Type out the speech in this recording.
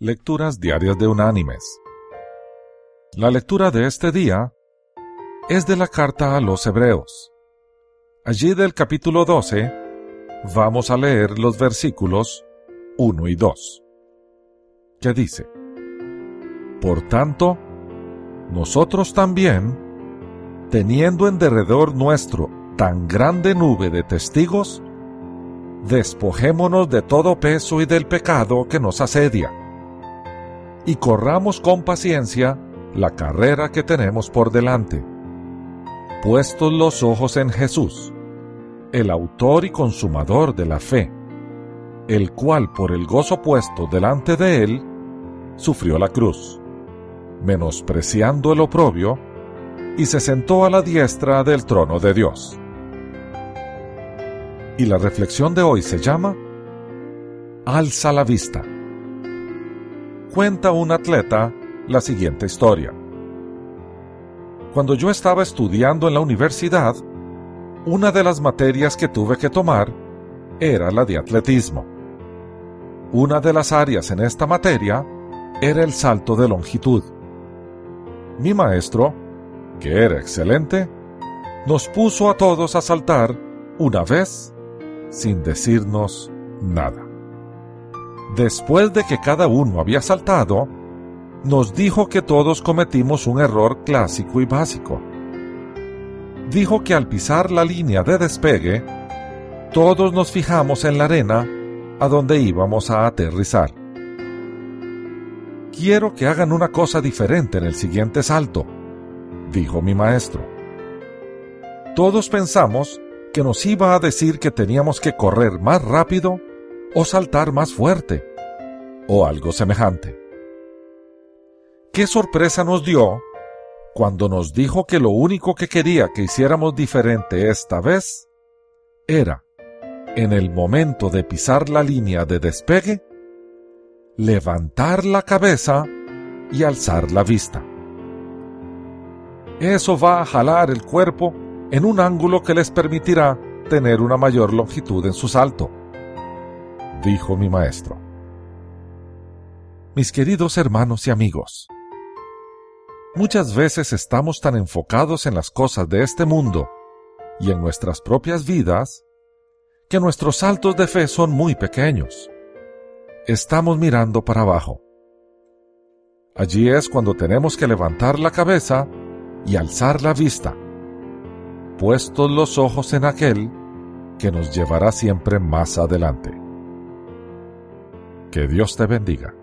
Lecturas Diarias de Unánimes. La lectura de este día es de la carta a los Hebreos. Allí del capítulo 12 vamos a leer los versículos 1 y 2, que dice, Por tanto, nosotros también, teniendo en derredor nuestro tan grande nube de testigos, despojémonos de todo peso y del pecado que nos asedia y corramos con paciencia la carrera que tenemos por delante. Puestos los ojos en Jesús, el autor y consumador de la fe, el cual por el gozo puesto delante de él, sufrió la cruz, menospreciando el oprobio, y se sentó a la diestra del trono de Dios. Y la reflexión de hoy se llama Alza la vista cuenta un atleta la siguiente historia. Cuando yo estaba estudiando en la universidad, una de las materias que tuve que tomar era la de atletismo. Una de las áreas en esta materia era el salto de longitud. Mi maestro, que era excelente, nos puso a todos a saltar una vez sin decirnos nada después de que cada uno había saltado, nos dijo que todos cometimos un error clásico y básico. Dijo que al pisar la línea de despegue, todos nos fijamos en la arena a donde íbamos a aterrizar. Quiero que hagan una cosa diferente en el siguiente salto, dijo mi maestro. Todos pensamos que nos iba a decir que teníamos que correr más rápido o saltar más fuerte, o algo semejante. ¿Qué sorpresa nos dio cuando nos dijo que lo único que quería que hiciéramos diferente esta vez era, en el momento de pisar la línea de despegue, levantar la cabeza y alzar la vista. Eso va a jalar el cuerpo en un ángulo que les permitirá tener una mayor longitud en su salto dijo mi maestro. Mis queridos hermanos y amigos, muchas veces estamos tan enfocados en las cosas de este mundo y en nuestras propias vidas que nuestros saltos de fe son muy pequeños. Estamos mirando para abajo. Allí es cuando tenemos que levantar la cabeza y alzar la vista, puestos los ojos en aquel que nos llevará siempre más adelante. Que Dios te bendiga.